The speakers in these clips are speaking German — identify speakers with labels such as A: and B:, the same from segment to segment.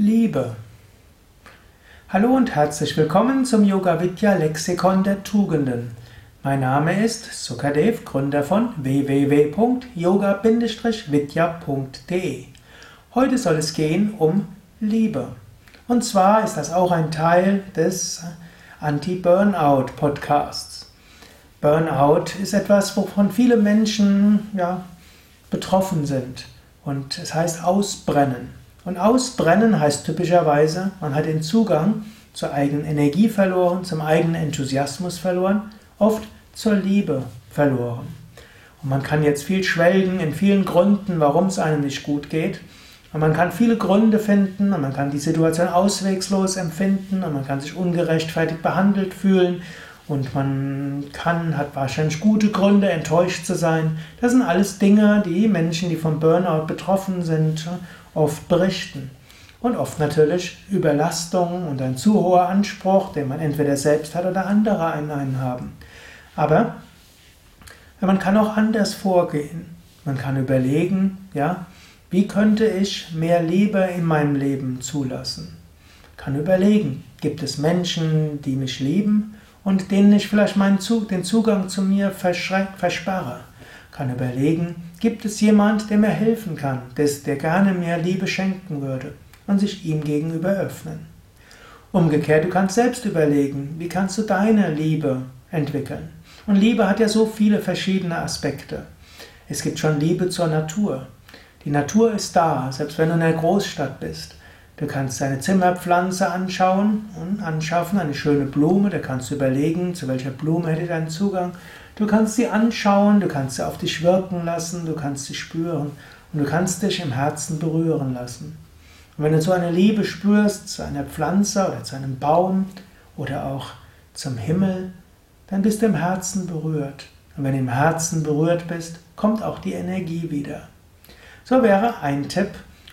A: Liebe. Hallo und herzlich willkommen zum Yoga Vidya Lexikon der Tugenden. Mein Name ist Sukadev, Gründer von www.yoga-vidya.de. Heute soll es gehen um Liebe. Und zwar ist das auch ein Teil des Anti-Burnout Podcasts. Burnout ist etwas, wovon viele Menschen ja, betroffen sind. Und es heißt ausbrennen. Und ausbrennen heißt typischerweise, man hat den Zugang zur eigenen Energie verloren, zum eigenen Enthusiasmus verloren, oft zur Liebe verloren. Und man kann jetzt viel schwelgen in vielen Gründen, warum es einem nicht gut geht. Und man kann viele Gründe finden und man kann die Situation auswegslos empfinden und man kann sich ungerechtfertigt behandelt fühlen und man kann, hat wahrscheinlich gute Gründe, enttäuscht zu sein. Das sind alles Dinge, die Menschen, die vom Burnout betroffen sind, oft berichten. Und oft natürlich Überlastung und ein zu hoher Anspruch, den man entweder selbst hat oder andere an einen haben. Aber man kann auch anders vorgehen. Man kann überlegen, ja, wie könnte ich mehr Liebe in meinem Leben zulassen? Kann überlegen, gibt es Menschen, die mich lieben und denen ich vielleicht meinen Zug, den Zugang zu mir versperre? Kann überlegen, gibt es jemand, der mir helfen kann, der gerne mir Liebe schenken würde und sich ihm gegenüber öffnen. Umgekehrt, du kannst selbst überlegen, wie kannst du deine Liebe entwickeln. Und Liebe hat ja so viele verschiedene Aspekte. Es gibt schon Liebe zur Natur. Die Natur ist da, selbst wenn du in einer Großstadt bist. Du kannst deine Zimmerpflanze anschauen und anschaffen, eine schöne Blume, da kannst du überlegen, zu welcher Blume hätte deinen Zugang. Du kannst sie anschauen, du kannst sie auf dich wirken lassen, du kannst sie spüren und du kannst dich im Herzen berühren lassen. Und wenn du so eine Liebe spürst zu einer Pflanze oder zu einem Baum oder auch zum Himmel, dann bist du im Herzen berührt. Und wenn du im Herzen berührt bist, kommt auch die Energie wieder. So wäre ein Tipp,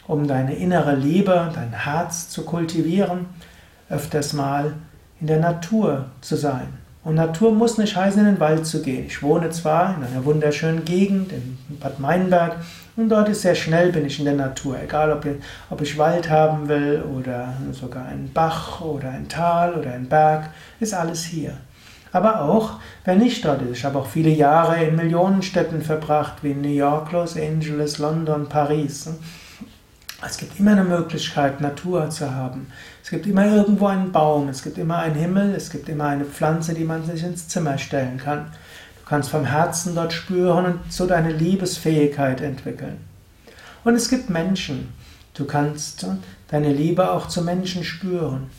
A: um deine innere Liebe, dein Herz zu kultivieren, öfters mal in der Natur zu sein. Und Natur muss nicht heißen, in den Wald zu gehen. Ich wohne zwar in einer wunderschönen Gegend, in Bad Meinberg, und dort ist sehr schnell bin ich in der Natur. Egal, ob ich, ob ich Wald haben will oder sogar einen Bach oder ein Tal oder ein Berg, ist alles hier. Aber auch, wer nicht dort ist. Ich habe auch viele Jahre in Millionenstädten verbracht, wie New York, Los Angeles, London, Paris. Es gibt immer eine Möglichkeit, Natur zu haben. Es gibt immer irgendwo einen Baum, es gibt immer einen Himmel, es gibt immer eine Pflanze, die man sich ins Zimmer stellen kann. Du kannst vom Herzen dort spüren und so deine Liebesfähigkeit entwickeln. Und es gibt Menschen. Du kannst deine Liebe auch zu Menschen spüren.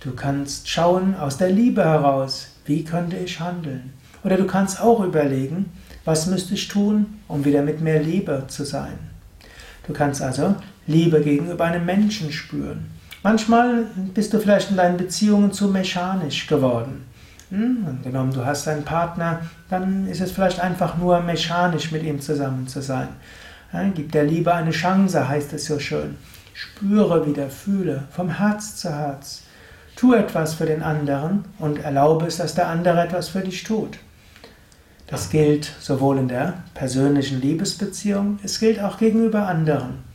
A: Du kannst schauen aus der Liebe heraus, wie könnte ich handeln. Oder du kannst auch überlegen, was müsste ich tun, um wieder mit mehr Liebe zu sein. Du kannst also Liebe gegenüber einem Menschen spüren. Manchmal bist du vielleicht in deinen Beziehungen zu mechanisch geworden. Hm, angenommen, du hast einen Partner, dann ist es vielleicht einfach nur mechanisch mit ihm zusammen zu sein. Gib der Liebe eine Chance, heißt es so schön. Spüre wieder, fühle, vom Herz zu Herz. Tu etwas für den anderen und erlaube es, dass der andere etwas für dich tut. Das gilt sowohl in der persönlichen Liebesbeziehung, es gilt auch gegenüber anderen.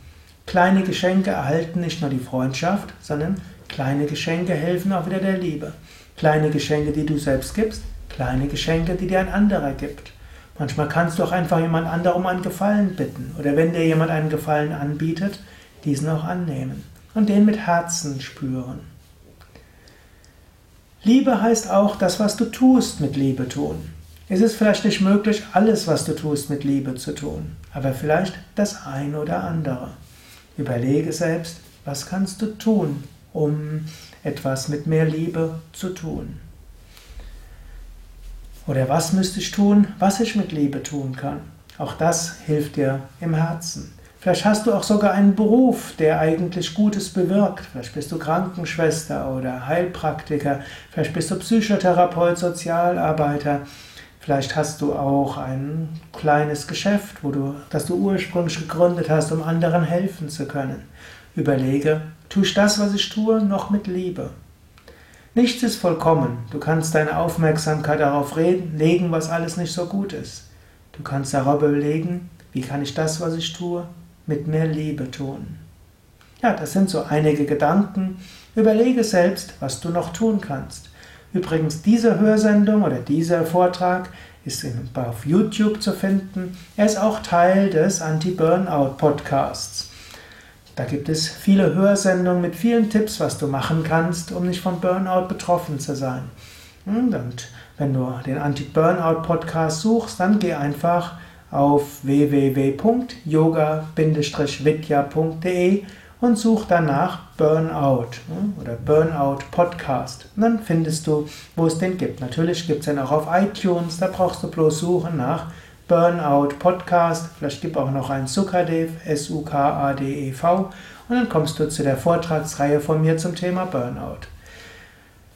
A: Kleine Geschenke erhalten nicht nur die Freundschaft, sondern kleine Geschenke helfen auch wieder der Liebe. Kleine Geschenke, die du selbst gibst, kleine Geschenke, die dir ein anderer gibt. Manchmal kannst du auch einfach jemand anderem um einen Gefallen bitten oder wenn dir jemand einen Gefallen anbietet, diesen auch annehmen und den mit Herzen spüren. Liebe heißt auch das, was du tust, mit Liebe tun. Es ist vielleicht nicht möglich, alles, was du tust, mit Liebe zu tun, aber vielleicht das eine oder andere. Überlege selbst, was kannst du tun, um etwas mit mehr Liebe zu tun. Oder was müsste ich tun, was ich mit Liebe tun kann. Auch das hilft dir im Herzen. Vielleicht hast du auch sogar einen Beruf, der eigentlich Gutes bewirkt. Vielleicht bist du Krankenschwester oder Heilpraktiker. Vielleicht bist du Psychotherapeut, Sozialarbeiter. Vielleicht hast du auch ein kleines Geschäft, wo du, das du ursprünglich gegründet hast, um anderen helfen zu können. Überlege, tue ich das, was ich tue, noch mit Liebe? Nichts ist vollkommen. Du kannst deine Aufmerksamkeit darauf legen, was alles nicht so gut ist. Du kannst darüber überlegen, wie kann ich das, was ich tue, mit mehr Liebe tun. Ja, das sind so einige Gedanken. Überlege selbst, was du noch tun kannst. Übrigens, diese Hörsendung oder dieser Vortrag ist auf YouTube zu finden. Er ist auch Teil des Anti-Burnout-Podcasts. Da gibt es viele Hörsendungen mit vielen Tipps, was du machen kannst, um nicht von Burnout betroffen zu sein. Hm, und wenn du den Anti-Burnout-Podcast suchst, dann geh einfach auf www.yoga-vidya.de und such danach Burnout hm, oder Burnout Podcast. Und dann findest du, wo es den gibt. Natürlich gibt es den auch auf iTunes, da brauchst du bloß suchen nach Burnout Podcast. Vielleicht gibt auch noch einen Sukadev, S-U-K-A-D-E-V. Und dann kommst du zu der Vortragsreihe von mir zum Thema Burnout.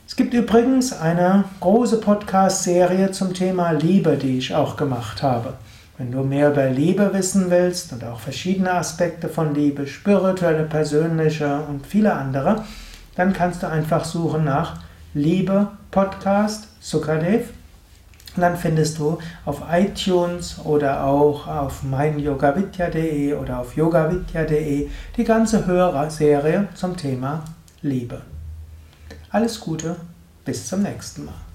A: Es gibt übrigens eine große Podcast-Serie zum Thema Liebe, die ich auch gemacht habe. Wenn du mehr über Liebe wissen willst und auch verschiedene Aspekte von Liebe, spirituelle, persönliche und viele andere, dann kannst du einfach suchen nach Liebe Podcast Sukadev. Dann findest du auf iTunes oder auch auf meinyogavidya.de oder auf yogavidya.de die ganze Hörerserie zum Thema Liebe. Alles Gute, bis zum nächsten Mal.